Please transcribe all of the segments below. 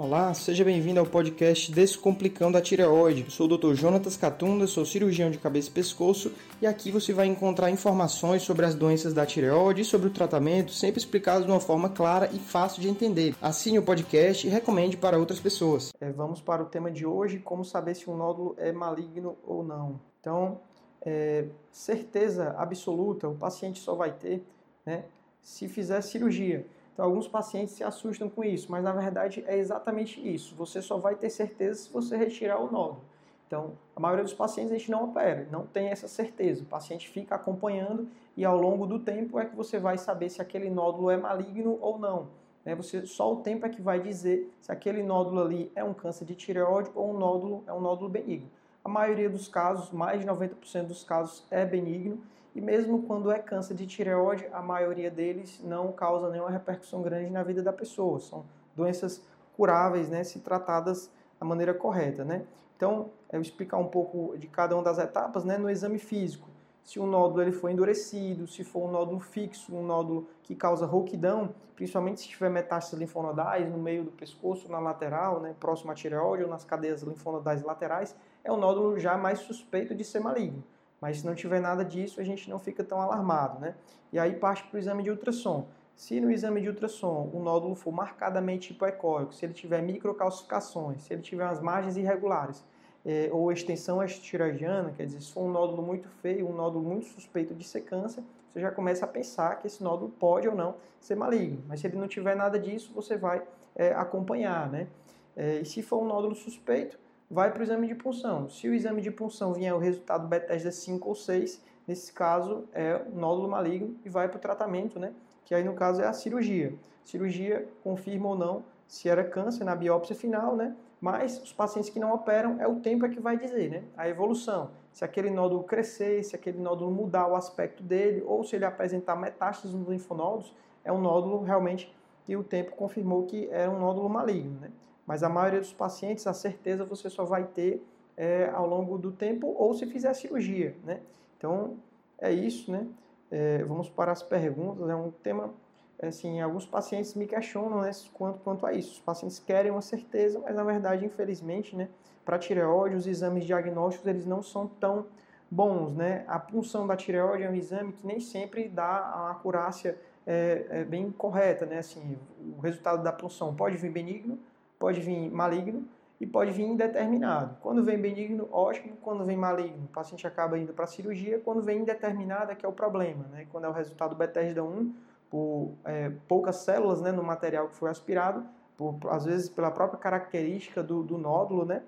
Olá, seja bem-vindo ao podcast Descomplicando a Tireoide. Eu sou o Dr. Jonatas Catunda, sou cirurgião de cabeça e pescoço e aqui você vai encontrar informações sobre as doenças da tireoide e sobre o tratamento, sempre explicados de uma forma clara e fácil de entender. Assine o podcast e recomende para outras pessoas. É, vamos para o tema de hoje, como saber se um nódulo é maligno ou não. Então, é, certeza absoluta o paciente só vai ter né, se fizer cirurgia. Então, alguns pacientes se assustam com isso, mas na verdade é exatamente isso. Você só vai ter certeza se você retirar o nódulo. Então, a maioria dos pacientes a gente não opera, não tem essa certeza. O paciente fica acompanhando e ao longo do tempo é que você vai saber se aquele nódulo é maligno ou não. Né? Você, só o tempo é que vai dizer se aquele nódulo ali é um câncer de tireoide ou um nódulo é um nódulo benigno. A maioria dos casos, mais de 90% dos casos, é benigno e mesmo quando é câncer de tireoide, a maioria deles não causa nenhuma repercussão grande na vida da pessoa. São doenças curáveis, né, se tratadas da maneira correta, né? Então, eu explicar um pouco de cada uma das etapas, né, no exame físico. Se o nódulo ele for endurecido, se for um nódulo fixo, um nódulo que causa rouquidão, principalmente se tiver metástases linfonodais no meio do pescoço, na lateral, né, próximo à tireoide ou nas cadeias linfonodais laterais, é um nódulo já mais suspeito de ser maligno. Mas se não tiver nada disso, a gente não fica tão alarmado, né? E aí parte para o exame de ultrassom. Se no exame de ultrassom o nódulo for marcadamente hipoecóico, se ele tiver microcalcificações, se ele tiver as margens irregulares, é, ou extensão estiroidiana, quer dizer, se for um nódulo muito feio, um nódulo muito suspeito de ser câncer, você já começa a pensar que esse nódulo pode ou não ser maligno. Mas se ele não tiver nada disso, você vai é, acompanhar, né? É, e se for um nódulo suspeito, vai para o exame de punção. Se o exame de punção vier o resultado Bethesda 5 ou 6, nesse caso é nódulo maligno e vai para o tratamento, né? Que aí no caso é a cirurgia. Cirurgia confirma ou não se era câncer na biópsia final, né? Mas os pacientes que não operam é o tempo é que vai dizer, né? A evolução. Se aquele nódulo crescer, se aquele nódulo mudar o aspecto dele, ou se ele apresentar metástases nos linfonodos, é um nódulo realmente que o tempo confirmou que era um nódulo maligno, né? Mas a maioria dos pacientes, a certeza você só vai ter é, ao longo do tempo ou se fizer cirurgia, né? Então, é isso, né? É, vamos para as perguntas. É um tema, assim, alguns pacientes me questionam né, quanto, quanto a isso. Os pacientes querem uma certeza, mas na verdade, infelizmente, né, para tireoide, os exames diagnósticos eles não são tão bons, né? A punção da tireoide é um exame que nem sempre dá a acurácia é, é bem correta, né? Assim, o resultado da punção pode vir benigno, pode vir maligno e pode vir indeterminado. Quando vem benigno, ótimo. Quando vem maligno, o paciente acaba indo para a cirurgia. Quando vem indeterminado, é que é o problema. Né? Quando é o resultado Bethesda 1, por é, poucas células né, no material que foi aspirado, por, às vezes pela própria característica do, do nódulo, né?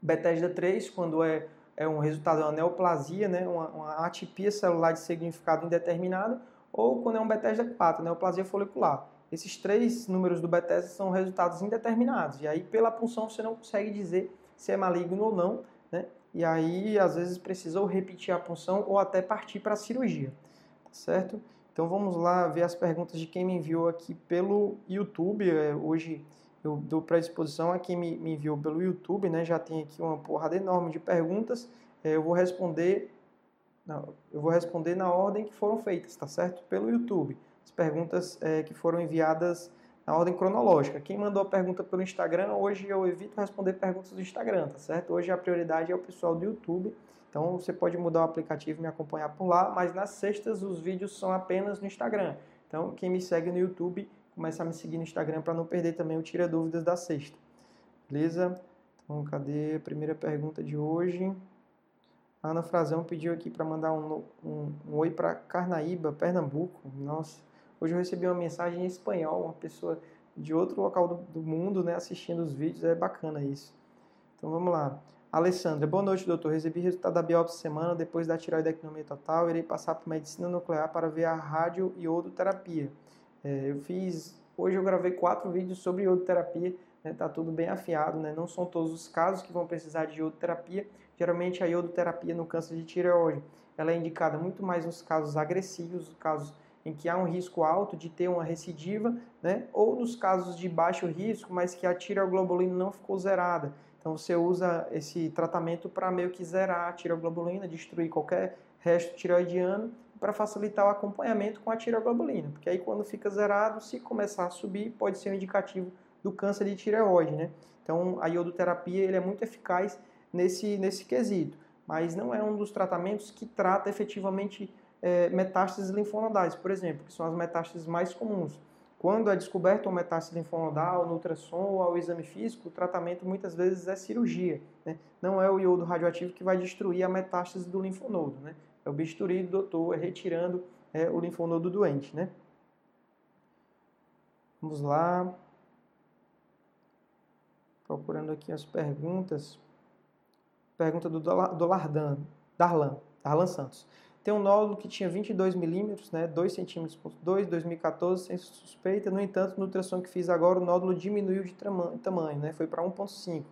Bethesda 3, quando é, é um resultado de uma neoplasia, né? uma, uma atipia celular de significado indeterminado, ou quando é um Bethesda 4, neoplasia folicular. Esses três números do Bethesda são resultados indeterminados. E aí, pela punção, você não consegue dizer se é maligno ou não. Né? E aí, às vezes, precisa ou repetir a punção ou até partir para a cirurgia. Tá certo? Então, vamos lá ver as perguntas de quem me enviou aqui pelo YouTube. É, hoje eu dou predisposição a quem me, me enviou pelo YouTube. Né? Já tem aqui uma porrada enorme de perguntas. É, eu vou responder... Não, eu vou responder na ordem que foram feitas, tá certo? Pelo YouTube as perguntas é, que foram enviadas na ordem cronológica. Quem mandou a pergunta pelo Instagram, hoje eu evito responder perguntas do Instagram, tá certo? Hoje a prioridade é o pessoal do YouTube. Então você pode mudar o aplicativo e me acompanhar por lá, mas nas sextas os vídeos são apenas no Instagram. Então quem me segue no YouTube, começa a me seguir no Instagram para não perder também o Tira Dúvidas da sexta. Beleza? Então cadê a primeira pergunta de hoje? A Ana Frazão pediu aqui para mandar um, um, um oi para Carnaíba, Pernambuco. Nossa, Hoje eu recebi uma mensagem em espanhol, uma pessoa de outro local do, do mundo, né, assistindo os vídeos, é bacana isso. Então vamos lá. Alessandra, boa noite, doutor. Recebi resultado da biópsia semana depois da tiroidectomia total. Irei passar por medicina nuclear para ver a radioiodoterapia. É, eu fiz. Hoje eu gravei quatro vídeos sobre iodoterapia. Né, tá tudo bem afiado, né? Não são todos os casos que vão precisar de iodoterapia. Geralmente a iodoterapia no câncer de tireoide, ela é indicada muito mais nos casos agressivos, casos em que há um risco alto de ter uma recidiva, né? ou nos casos de baixo risco, mas que a tireoglobulina não ficou zerada. Então você usa esse tratamento para meio que zerar a tireoglobulina, destruir qualquer resto tireoidiano, para facilitar o acompanhamento com a tireoglobulina. Porque aí quando fica zerado, se começar a subir, pode ser um indicativo do câncer de tireoide, né? Então, a iodoterapia ele é muito eficaz nesse, nesse quesito, mas não é um dos tratamentos que trata efetivamente é, metástases linfonodais, por exemplo, que são as metástases mais comuns. Quando é descoberta uma metástase linfonodal no ultrassom ou ao exame físico, o tratamento muitas vezes é cirurgia. Né? Não é o iodo radioativo que vai destruir a metástase do linfonodo. Né? É o bisturi do doutor retirando é, o linfonodo doente. Né? Vamos lá. Procurando aqui as perguntas. Pergunta do, do Lardan, Darlan, Darlan Santos. Tem um nódulo que tinha 22 milímetros, né, 2 centímetros por 2, 2014, sem suspeita. No entanto, no ultrassom que fiz agora, o nódulo diminuiu de tamanho, né, foi para 1,5.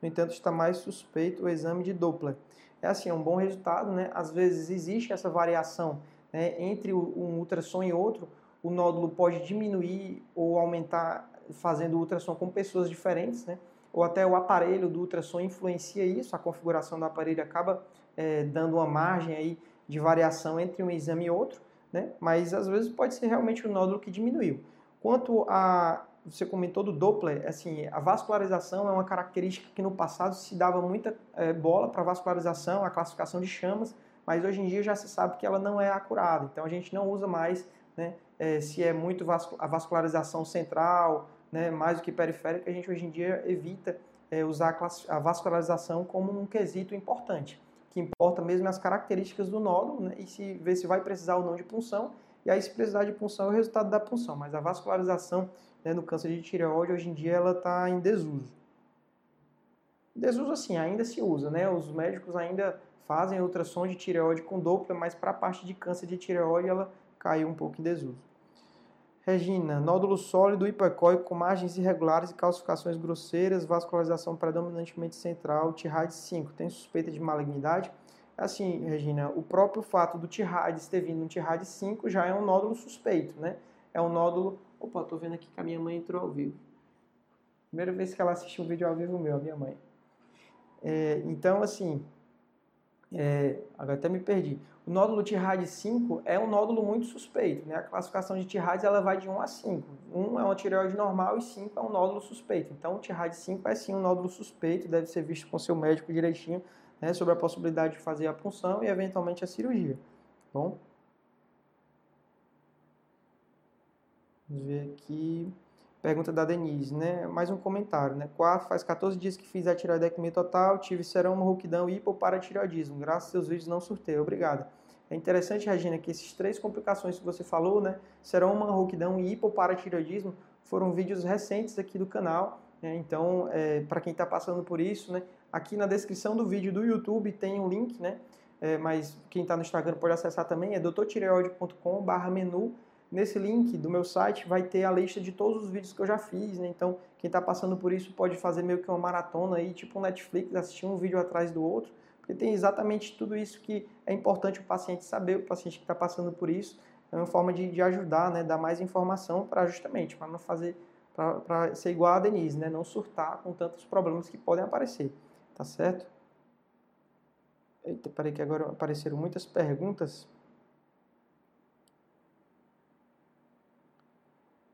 No entanto, está mais suspeito o exame de Doppler. É assim, é um bom resultado, né? Às vezes existe essa variação né, entre um ultrassom e outro. O nódulo pode diminuir ou aumentar fazendo ultrassom com pessoas diferentes, né? Ou até o aparelho do ultrassom influencia isso, a configuração do aparelho acaba é, dando uma margem aí de variação entre um exame e outro, né? mas às vezes pode ser realmente o nódulo que diminuiu. Quanto a, você comentou do Doppler, assim, a vascularização é uma característica que no passado se dava muita é, bola para vascularização, a classificação de chamas, mas hoje em dia já se sabe que ela não é acurada, então a gente não usa mais né, é, se é muito vascul a vascularização central, né, mais do que periférica, a gente hoje em dia evita é, usar a, a vascularização como um quesito importante que importa mesmo é as características do nódulo né, e se ver se vai precisar ou não de punção. E aí, se precisar de punção, é o resultado da punção. Mas a vascularização né, no câncer de tireoide, hoje em dia, ela está em desuso. Desuso, assim, ainda se usa, né? Os médicos ainda fazem ultrassom de tireoide com Doppler, mas para a parte de câncer de tireoide, ela caiu um pouco em desuso. Regina, nódulo sólido hipercóico com margens irregulares e calcificações grosseiras, vascularização predominantemente central, TIRAIDS 5. Tem suspeita de malignidade? Assim, Regina, o próprio fato do TIRAIDS ter vindo no TIRAIDS 5 já é um nódulo suspeito, né? É um nódulo... Opa, tô vendo aqui que a minha mãe entrou ao vivo. Primeira vez que ela assistiu um vídeo ao vivo meu, a minha mãe. É, então, assim, é, agora até me perdi. O nódulo TIRAD 5 é um nódulo muito suspeito. Né? A classificação de TIRADs ela vai de 1 a 5. 1 é uma tireoide normal e 5 é um nódulo suspeito. Então, o TIRAD 5 é sim um nódulo suspeito, deve ser visto com seu médico direitinho né, sobre a possibilidade de fazer a punção e eventualmente a cirurgia. Bom? Vamos ver aqui. Pergunta da Denise, né? Mais um comentário, né? Quatro, faz 14 dias que fiz a tireoidectomia total, tive seroma, rouquidão e hipoparatireoidismo. Graças aos seus vídeos não surtei. Obrigado. É interessante, Regina, que esses três complicações que você falou, né? Seroma, rouquidão e hipoparatireoidismo foram vídeos recentes aqui do canal. Né? Então, é, para quem está passando por isso, né? Aqui na descrição do vídeo do YouTube tem um link, né? É, mas quem está no Instagram pode acessar também, é doutortireoide.com/menu Nesse link do meu site vai ter a lista de todos os vídeos que eu já fiz, né? Então, quem está passando por isso pode fazer meio que uma maratona aí, tipo um Netflix, assistir um vídeo atrás do outro, porque tem exatamente tudo isso que é importante o paciente saber, o paciente que está passando por isso. É uma forma de, de ajudar, né? Dar mais informação para justamente, para não fazer, para ser igual a Denise, né? Não surtar com tantos problemas que podem aparecer, tá certo? Eita, parei que agora apareceram muitas perguntas.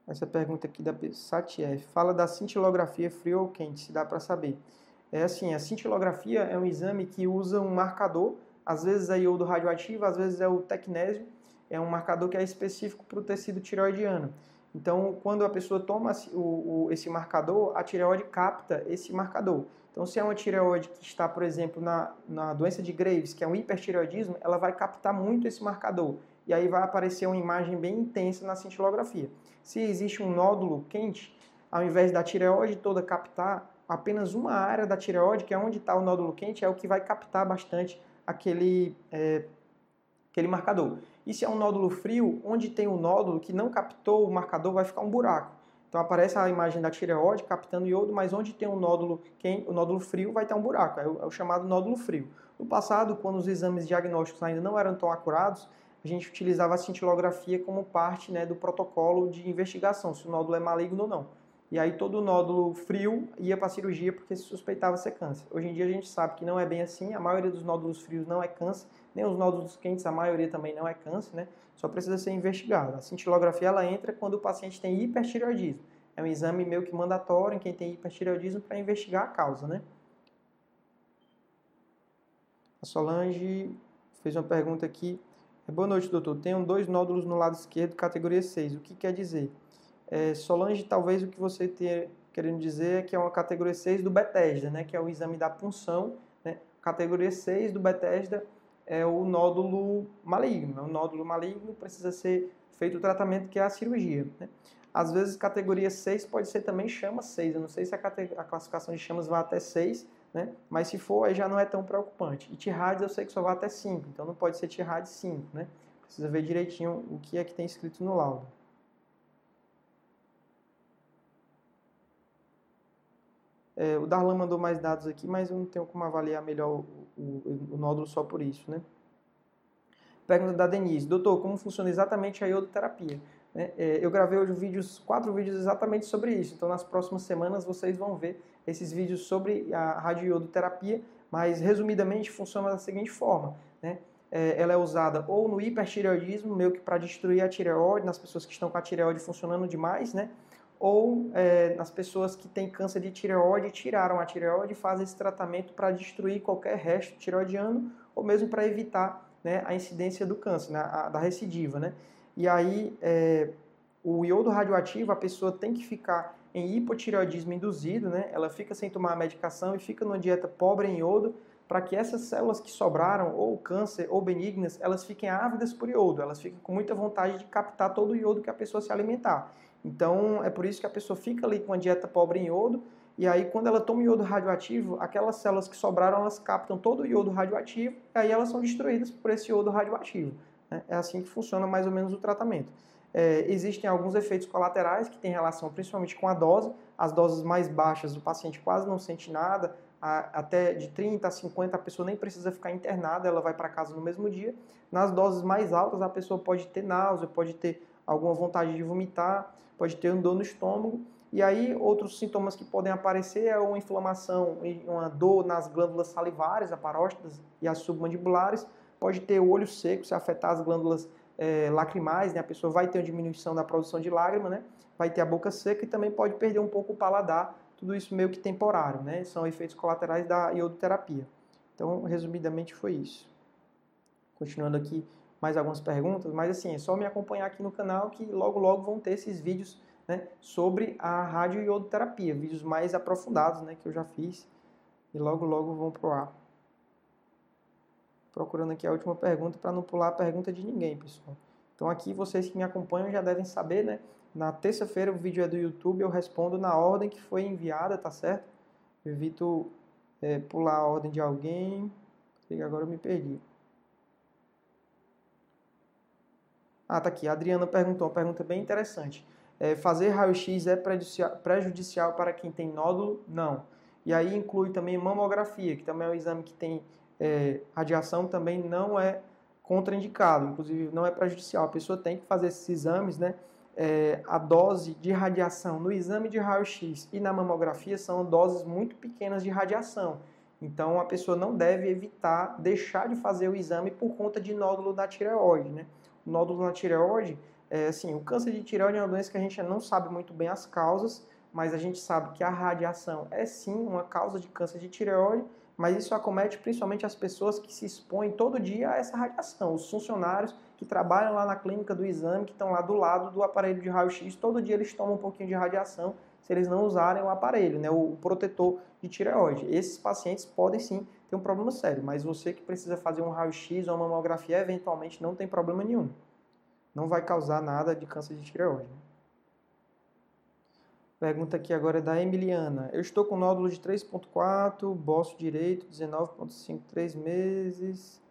Essa pergunta aqui da Satiev. Fala da cintilografia frio ou quente, se dá para saber. É assim, a cintilografia é um exame que usa um marcador, às vezes é iodo radioativo, às vezes é o tecnésio, é um marcador que é específico para o tecido tiroidiano. Então, quando a pessoa toma o, o, esse marcador, a tireoide capta esse marcador. Então, se é uma tireoide que está, por exemplo, na, na doença de Graves, que é um hipertireoidismo, ela vai captar muito esse marcador e aí vai aparecer uma imagem bem intensa na cintilografia. Se existe um nódulo quente, ao invés da tireoide toda captar, apenas uma área da tireoide, que é onde está o nódulo quente, é o que vai captar bastante aquele, é, aquele marcador. E se é um nódulo frio, onde tem um nódulo que não captou o marcador, vai ficar um buraco. Então aparece a imagem da tireoide captando iodo, mas onde tem um nódulo quente, o nódulo frio vai ter um buraco, é o, é o chamado nódulo frio. No passado, quando os exames diagnósticos ainda não eram tão acurados, a gente utilizava a cintilografia como parte né, do protocolo de investigação, se o nódulo é maligno ou não. E aí todo nódulo frio ia para a cirurgia porque se suspeitava ser câncer. Hoje em dia a gente sabe que não é bem assim, a maioria dos nódulos frios não é câncer, nem os nódulos quentes, a maioria também não é câncer, né? Só precisa ser investigado. A cintilografia ela entra quando o paciente tem hipertireoidismo. É um exame meio que mandatório em quem tem hipertireoidismo para investigar a causa, né? A Solange fez uma pergunta aqui. Boa noite, doutor. Tenho dois nódulos no lado esquerdo, categoria 6. O que quer dizer? É, Solange, talvez o que você esteja querendo dizer é que é uma categoria 6 do Bethesda, né? Que é o exame da punção. Né? Categoria 6 do Bethesda é o nódulo maligno. O nódulo maligno precisa ser feito o tratamento que é a cirurgia. Né? Às vezes, categoria 6 pode ser também chama 6. Eu não sei se a, a classificação de chamas vai até 6, né? mas se for, aí já não é tão preocupante. E TIRADS eu sei que só vai até 5, então não pode ser TIRADS 5. Né? Precisa ver direitinho o que é que tem escrito no laudo. É, o Darlan mandou mais dados aqui, mas eu não tenho como avaliar melhor o, o, o nódulo só por isso, né? Pergunta da Denise. Doutor, como funciona exatamente a iodoterapia? É, é, eu gravei hoje vídeos, quatro vídeos exatamente sobre isso. Então, nas próximas semanas, vocês vão ver esses vídeos sobre a radioiodoterapia, mas, resumidamente, funciona da seguinte forma, né? É, ela é usada ou no hipertireoidismo, meio que para destruir a tireoide, nas pessoas que estão com a tireoide funcionando demais, né? ou é, nas pessoas que têm câncer de tireoide, tiraram a tireoide e fazem esse tratamento para destruir qualquer resto tireoidiano ou mesmo para evitar né, a incidência do câncer, né, a, da recidiva. Né? E aí, é, o iodo radioativo, a pessoa tem que ficar em hipotireoidismo induzido, né? ela fica sem tomar a medicação e fica numa dieta pobre em iodo, para que essas células que sobraram, ou câncer, ou benignas, elas fiquem ávidas por iodo, elas ficam com muita vontade de captar todo o iodo que a pessoa se alimentar. Então, é por isso que a pessoa fica ali com uma dieta pobre em iodo, e aí quando ela toma iodo radioativo, aquelas células que sobraram, elas captam todo o iodo radioativo, e aí elas são destruídas por esse iodo radioativo. Né? É assim que funciona mais ou menos o tratamento. É, existem alguns efeitos colaterais que têm relação principalmente com a dose. As doses mais baixas, o paciente quase não sente nada, a, até de 30 a 50 a pessoa nem precisa ficar internada, ela vai para casa no mesmo dia. Nas doses mais altas, a pessoa pode ter náusea, pode ter alguma vontade de vomitar, pode ter um dor no estômago. E aí, outros sintomas que podem aparecer é uma inflamação, uma dor nas glândulas salivares, aparóstidas e as submandibulares. Pode ter o olho seco, se afetar as glândulas é, lacrimais, né? a pessoa vai ter uma diminuição da produção de lágrima, né? vai ter a boca seca e também pode perder um pouco o paladar. Tudo isso meio que temporário, né? São efeitos colaterais da iodoterapia. Então, resumidamente, foi isso. Continuando aqui mais algumas perguntas, mas assim, é só me acompanhar aqui no canal que logo logo vão ter esses vídeos né, sobre a radioiodoterapia, vídeos mais aprofundados né, que eu já fiz e logo logo vão pro ar. Procurando aqui a última pergunta para não pular a pergunta de ninguém, pessoal. Então aqui vocês que me acompanham já devem saber, né? Na terça-feira o vídeo é do YouTube, eu respondo na ordem que foi enviada, tá certo? Eu evito é, pular a ordem de alguém. Agora eu me perdi. Ah, tá aqui. A Adriana perguntou uma pergunta bem interessante. É, fazer raio-x é prejudicial para quem tem nódulo? Não. E aí inclui também mamografia, que também é um exame que tem é, radiação, também não é contraindicado, inclusive não é prejudicial. A pessoa tem que fazer esses exames, né? É, a dose de radiação no exame de raio-x e na mamografia são doses muito pequenas de radiação. Então a pessoa não deve evitar deixar de fazer o exame por conta de nódulo da tireoide, né? nódulo na tireoide, é, assim, o câncer de tireoide é uma doença que a gente não sabe muito bem as causas, mas a gente sabe que a radiação é sim uma causa de câncer de tireoide, mas isso acomete principalmente as pessoas que se expõem todo dia a essa radiação, os funcionários que trabalham lá na clínica do exame, que estão lá do lado do aparelho de raio-x, todo dia eles tomam um pouquinho de radiação se eles não usarem o aparelho, né, o protetor de tireoide. Esses pacientes podem sim ter um problema sério, mas você que precisa fazer um raio-x ou uma mamografia, eventualmente não tem problema nenhum. Não vai causar nada de câncer de tireoide. Pergunta aqui agora é da Emiliana. Eu estou com nódulo de 3.4, boço direito, 19.5, 3 meses.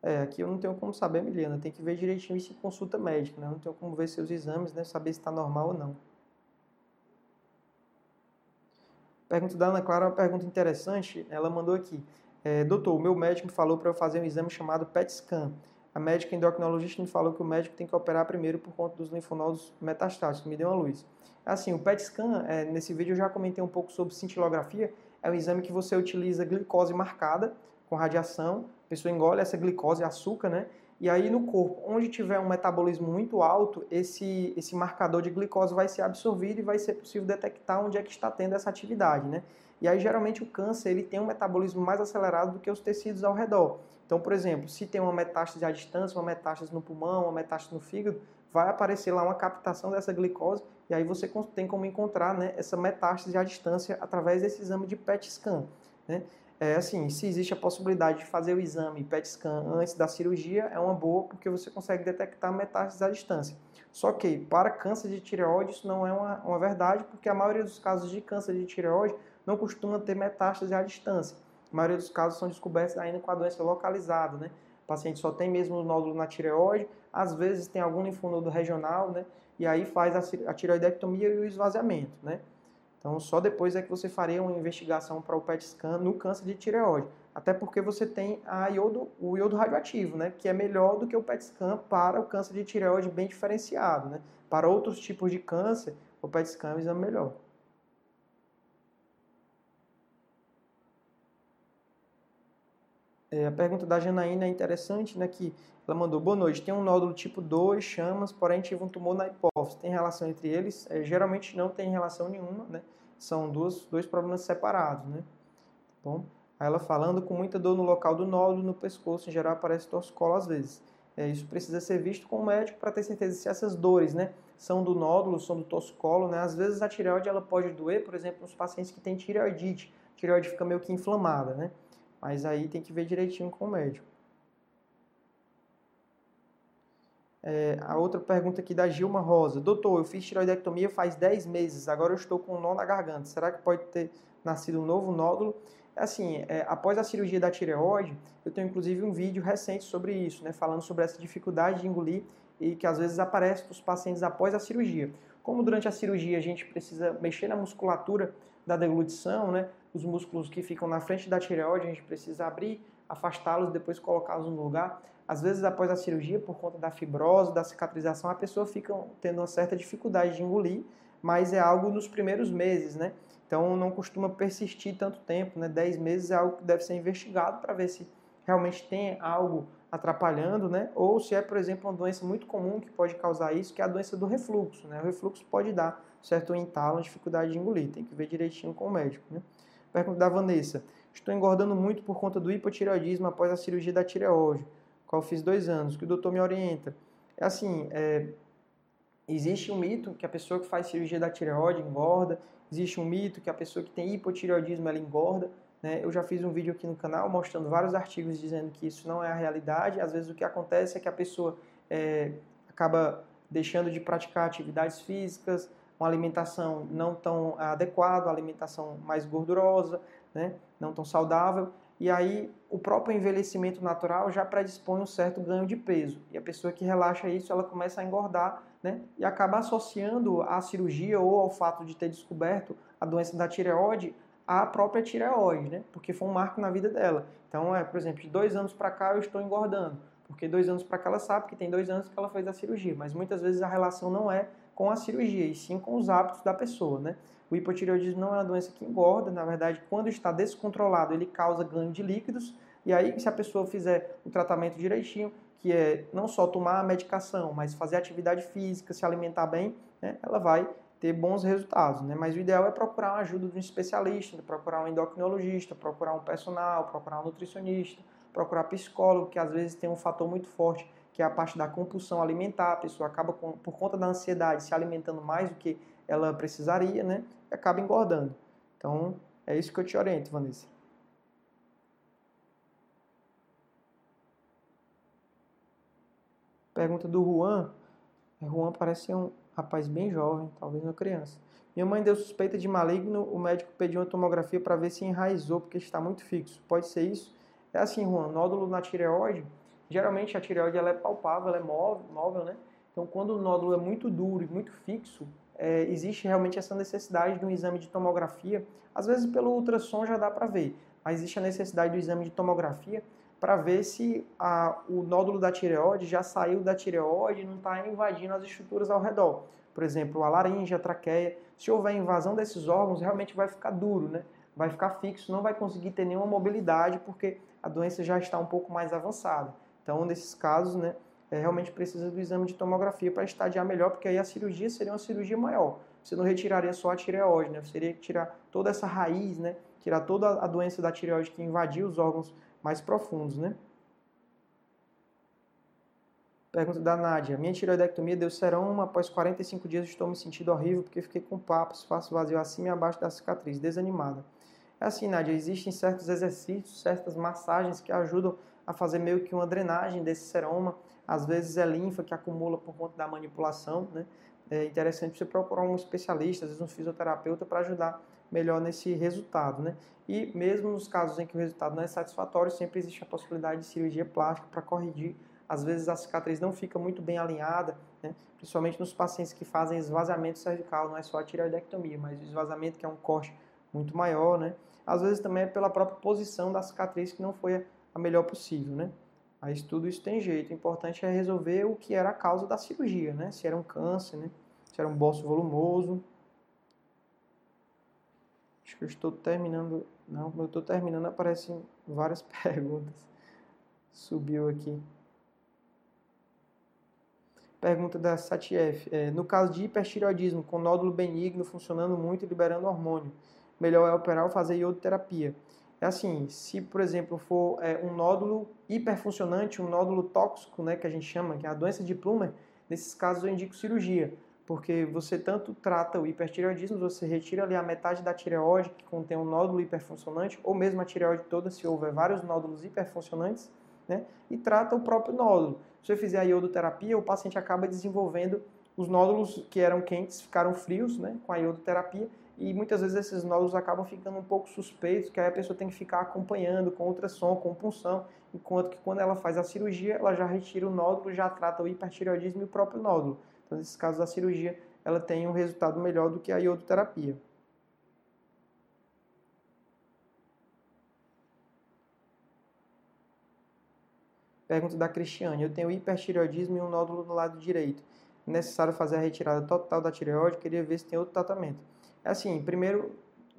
É, aqui eu não tenho como saber, Emiliana. Tem que ver direitinho isso em consulta médica, né? Eu não tenho como ver seus exames, né? Saber se está normal ou não. Pergunta da Ana Clara, uma pergunta interessante. Ela mandou aqui. É, Doutor, o meu médico me falou para eu fazer um exame chamado PET scan. A médica endocrinologista me falou que o médico tem que operar primeiro por conta dos linfonodos metastáticos. Me deu uma luz. Assim, o PET scan, é, nesse vídeo eu já comentei um pouco sobre cintilografia. É um exame que você utiliza glicose marcada com radiação. A pessoa engole essa glicose, açúcar, né? E aí no corpo, onde tiver um metabolismo muito alto, esse, esse marcador de glicose vai ser absorvido e vai ser possível detectar onde é que está tendo essa atividade, né? E aí geralmente o câncer ele tem um metabolismo mais acelerado do que os tecidos ao redor. Então, por exemplo, se tem uma metástase à distância, uma metástase no pulmão, uma metástase no fígado, vai aparecer lá uma captação dessa glicose e aí você tem como encontrar né, essa metástase à distância através desse exame de PET scan. Né? É assim, se existe a possibilidade de fazer o exame PET scan antes da cirurgia, é uma boa porque você consegue detectar metástases à distância. Só que para câncer de tireoide isso não é uma, uma verdade, porque a maioria dos casos de câncer de tireoide não costuma ter metástase à distância. A maioria dos casos são descobertos ainda com a doença localizada, né? Paciente só tem mesmo o nódulo na tireoide, às vezes tem algum linfonodo regional, né? E aí faz a tireoidectomia e o esvaziamento, né? Então, só depois é que você faria uma investigação para o PET scan no câncer de tireoide. Até porque você tem a iodo, o iodo radioativo, né, que é melhor do que o PET scan para o câncer de tireoide bem diferenciado. Né? Para outros tipos de câncer, o PET scan é um exame melhor. É, a pergunta da Janaína é interessante, né, que ela mandou, boa noite, tem um nódulo tipo 2, chamas, porém tive um tumor na hipófise. Tem relação entre eles? É, geralmente não tem relação nenhuma, né? São dois, dois problemas separados, né? Bom, aí ela falando com muita dor no local do nódulo, no pescoço, em geral aparece torcicolo às vezes. É, isso precisa ser visto com o médico para ter certeza se essas dores, né, são do nódulo, são do torcicolo, né? Às vezes a tireoide ela pode doer, por exemplo, nos pacientes que têm tireoidite. A tireoide fica meio que inflamada, né? Mas aí tem que ver direitinho com o médico. É, a outra pergunta aqui da Gilma Rosa. Doutor, eu fiz tiroidectomia faz 10 meses, agora eu estou com um nó na garganta. Será que pode ter nascido um novo nódulo? Assim, é, após a cirurgia da tireoide, eu tenho inclusive um vídeo recente sobre isso, né, falando sobre essa dificuldade de engolir e que às vezes aparece para os pacientes após a cirurgia. Como durante a cirurgia a gente precisa mexer na musculatura da deglutição, né, os músculos que ficam na frente da tireoide, a gente precisa abrir, afastá-los, depois colocá-los no lugar. Às vezes, após a cirurgia, por conta da fibrose, da cicatrização, a pessoa fica tendo uma certa dificuldade de engolir, mas é algo nos primeiros meses, né? Então, não costuma persistir tanto tempo, né? 10 meses é algo que deve ser investigado para ver se realmente tem algo atrapalhando, né? Ou se é, por exemplo, uma doença muito comum que pode causar isso, que é a doença do refluxo, né? O refluxo pode dar certo entalo, dificuldade de engolir, tem que ver direitinho com o médico, né? Pergunta da Vanessa. Estou engordando muito por conta do hipotireoidismo após a cirurgia da tireoide, qual fiz dois anos, que o doutor me orienta. É assim, é, existe um mito que a pessoa que faz cirurgia da tireoide engorda, existe um mito que a pessoa que tem hipotireoidismo ela engorda. Né? Eu já fiz um vídeo aqui no canal mostrando vários artigos dizendo que isso não é a realidade. Às vezes o que acontece é que a pessoa é, acaba deixando de praticar atividades físicas, uma alimentação não tão adequada, uma alimentação mais gordurosa, né? não tão saudável, e aí o próprio envelhecimento natural já predispõe um certo ganho de peso. E a pessoa que relaxa isso, ela começa a engordar, né? E acaba associando a cirurgia ou ao fato de ter descoberto a doença da tireoide à própria tireoide, né? Porque foi um marco na vida dela. Então, é, por exemplo, de dois anos para cá eu estou engordando. Porque dois anos para cá ela sabe que tem dois anos que ela fez a cirurgia. Mas muitas vezes a relação não é com a cirurgia, e sim com os hábitos da pessoa, né? O hipotireoidismo não é uma doença que engorda, na verdade, quando está descontrolado, ele causa ganho de líquidos, e aí se a pessoa fizer o tratamento direitinho, que é não só tomar a medicação, mas fazer atividade física, se alimentar bem, né, ela vai ter bons resultados, né? Mas o ideal é procurar a ajuda de um especialista, procurar um endocrinologista, procurar um personal, procurar um nutricionista, procurar psicólogo, que às vezes tem um fator muito forte que é a parte da compulsão alimentar, a pessoa acaba com, por conta da ansiedade se alimentando mais do que ela precisaria, né? E acaba engordando. Então, é isso que eu te oriento, Vanessa. Pergunta do Juan. Juan parece ser um rapaz bem jovem, talvez uma criança. Minha mãe deu suspeita de maligno, o médico pediu uma tomografia para ver se enraizou, porque está muito fixo. Pode ser isso? É assim, Juan, nódulo na tireoide, geralmente a tireoide ela é palpável, ela é móvel, móvel, né? Então, quando o nódulo é muito duro e muito fixo, é, existe realmente essa necessidade de um exame de tomografia. Às vezes, pelo ultrassom já dá para ver, mas existe a necessidade do exame de tomografia para ver se a, o nódulo da tireoide já saiu da tireoide e não está invadindo as estruturas ao redor. Por exemplo, a laringe, a traqueia. Se houver invasão desses órgãos, realmente vai ficar duro, né? vai ficar fixo, não vai conseguir ter nenhuma mobilidade porque a doença já está um pouco mais avançada. Então, nesses casos, né, é, realmente precisa do exame de tomografia para estadiar melhor, porque aí a cirurgia seria uma cirurgia maior. Você não retiraria só a tireoide, né? Você teria que tirar toda essa raiz, né? Tirar toda a doença da tireoide que invadiu os órgãos mais profundos, né? Pergunta da Nádia. Minha tireoidectomia deu seroma, após 45 dias estou me sentindo horrível porque fiquei com papos, faço vazio acima e abaixo da cicatriz, desanimada. É assim, Nádia, existem certos exercícios, certas massagens que ajudam a fazer meio que uma drenagem desse seroma. Às vezes é linfa que acumula por conta da manipulação, né? É interessante você procurar um especialista, às vezes um fisioterapeuta, para ajudar melhor nesse resultado, né? E mesmo nos casos em que o resultado não é satisfatório, sempre existe a possibilidade de cirurgia plástica para corrigir às vezes a cicatriz não fica muito bem alinhada, né? principalmente nos pacientes que fazem esvaziamento cervical, não é só a tireoidectomia, mas o esvaziamento que é um corte muito maior, né? Às vezes também é pela própria posição da cicatriz que não foi a melhor possível, né? Mas tudo isso tem jeito. O importante é resolver o que era a causa da cirurgia, né? Se era um câncer, né? Se era um bócio volumoso. Acho que eu estou terminando. Não, eu estou terminando, aparecem várias perguntas. Subiu aqui. Pergunta da Satief. É, no caso de hipertireoidismo com nódulo benigno funcionando muito e liberando hormônio, melhor é operar ou fazer iodoterapia. É assim, se por exemplo for é, um nódulo hiperfuncionante, um nódulo tóxico, né, que a gente chama, que é a doença de Plummer, nesses casos eu indico cirurgia, porque você tanto trata o hipertireoidismo, você retira ali a metade da tireoide que contém um nódulo hiperfuncionante, ou mesmo a tireoide toda, se houver vários nódulos hiperfuncionantes, né, e trata o próprio nódulo. Se você fizer a iodoterapia, o paciente acaba desenvolvendo os nódulos que eram quentes ficaram frios né, com a iodoterapia e muitas vezes esses nódulos acabam ficando um pouco suspeitos, que aí a pessoa tem que ficar acompanhando com ultrassom, com punção, enquanto que quando ela faz a cirurgia, ela já retira o nódulo, já trata o hipertireoidismo e o próprio nódulo. Então, nesses casos, a cirurgia ela tem um resultado melhor do que a iodoterapia. Pergunta da Cristiane. Eu tenho hipertireoidismo e um nódulo no lado direito. É necessário fazer a retirada total da tireoide. Queria ver se tem outro tratamento. Assim, primeiro,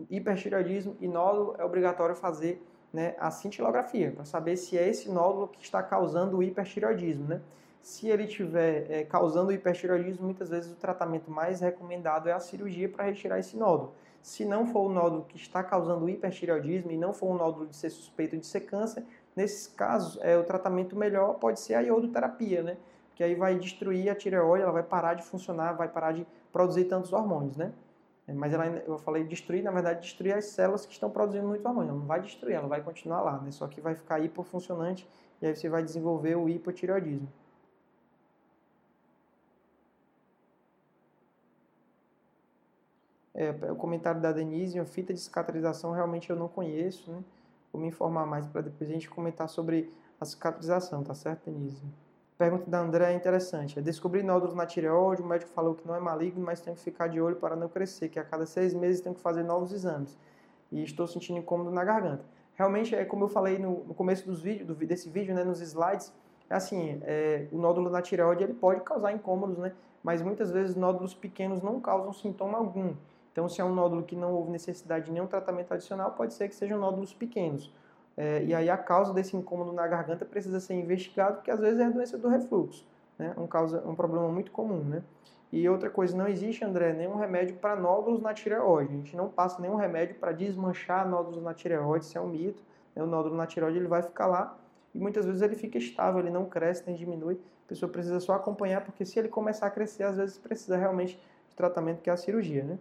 hipertireoidismo e nódulo é obrigatório fazer né, a cintilografia para saber se é esse nódulo que está causando o hipertireoidismo. Né? Se ele estiver é, causando o hipertireoidismo, muitas vezes o tratamento mais recomendado é a cirurgia para retirar esse nódulo. Se não for o nódulo que está causando o hipertireoidismo e não for um nódulo de ser suspeito de ser câncer, Nesses casos, é, o tratamento melhor pode ser a iodoterapia, né? Que aí vai destruir a tireoide, ela vai parar de funcionar, vai parar de produzir tantos hormônios, né? É, mas ela, eu falei destruir, na verdade, destruir as células que estão produzindo muito hormônio. Não vai destruir, ela vai continuar lá, né? Só que vai ficar hipofuncionante e aí você vai desenvolver o hipotireoidismo. É, o comentário da Denise, a fita de cicatrização realmente eu não conheço, né? Vou me informar mais para depois a gente comentar sobre a cicatrização, tá certo, Denise? Pergunta da André é interessante. É descobrir nódulos na tireoide, o médico falou que não é maligno, mas tem que ficar de olho para não crescer, que a cada seis meses tem que fazer novos exames. E estou sentindo incômodo na garganta. Realmente, é como eu falei no, no começo dos vídeos, do, desse vídeo, né, nos slides, é assim, é, o nódulo na tireoide ele pode causar incômodos, né? Mas muitas vezes nódulos pequenos não causam sintoma algum. Então, se é um nódulo que não houve necessidade de nenhum tratamento adicional, pode ser que sejam nódulos pequenos. É, e aí a causa desse incômodo na garganta precisa ser investigado, porque às vezes é a doença do refluxo, né? um, causa, um problema muito comum. Né? E outra coisa, não existe, André, nenhum remédio para nódulos na tireoide. A gente não passa nenhum remédio para desmanchar nódulos na tireoide, isso é um mito. Né? O nódulo na tireoide ele vai ficar lá e muitas vezes ele fica estável, ele não cresce nem diminui. A pessoa precisa só acompanhar, porque se ele começar a crescer, às vezes precisa realmente de tratamento, que é a cirurgia. Né?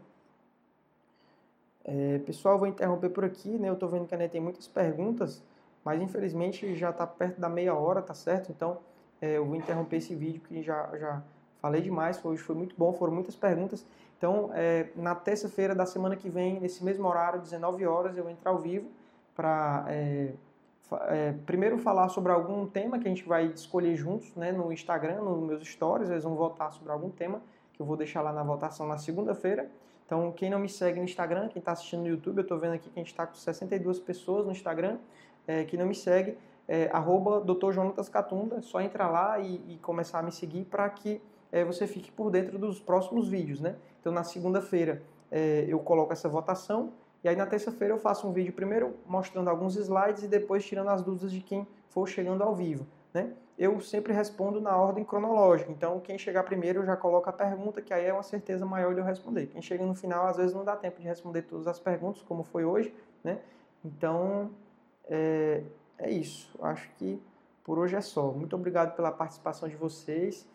É, pessoal, vou interromper por aqui, né? Eu estou vendo que a net tem muitas perguntas, mas infelizmente já está perto da meia hora, tá certo? Então é, eu vou interromper esse vídeo que já, já falei demais, hoje foi muito bom, foram muitas perguntas. Então, é, na terça-feira da semana que vem, nesse mesmo horário, 19 horas, eu vou entrar ao vivo para é, é, primeiro falar sobre algum tema que a gente vai escolher juntos né, no Instagram, nos meus stories, eles vão votar sobre algum tema que eu vou deixar lá na votação na segunda-feira. Então, quem não me segue no Instagram, quem está assistindo no YouTube, eu estou vendo aqui que a gente está com 62 pessoas no Instagram. É, quem não me segue, é arroba Dr. Jonatas Catunda, é só entrar lá e, e começar a me seguir para que é, você fique por dentro dos próximos vídeos, né? Então, na segunda-feira é, eu coloco essa votação e aí na terça-feira eu faço um vídeo primeiro mostrando alguns slides e depois tirando as dúvidas de quem for chegando ao vivo. né? Eu sempre respondo na ordem cronológica. Então, quem chegar primeiro eu já coloco a pergunta, que aí é uma certeza maior de eu responder. Quem chega no final, às vezes não dá tempo de responder todas as perguntas, como foi hoje, né? Então, é, é isso. Acho que por hoje é só. Muito obrigado pela participação de vocês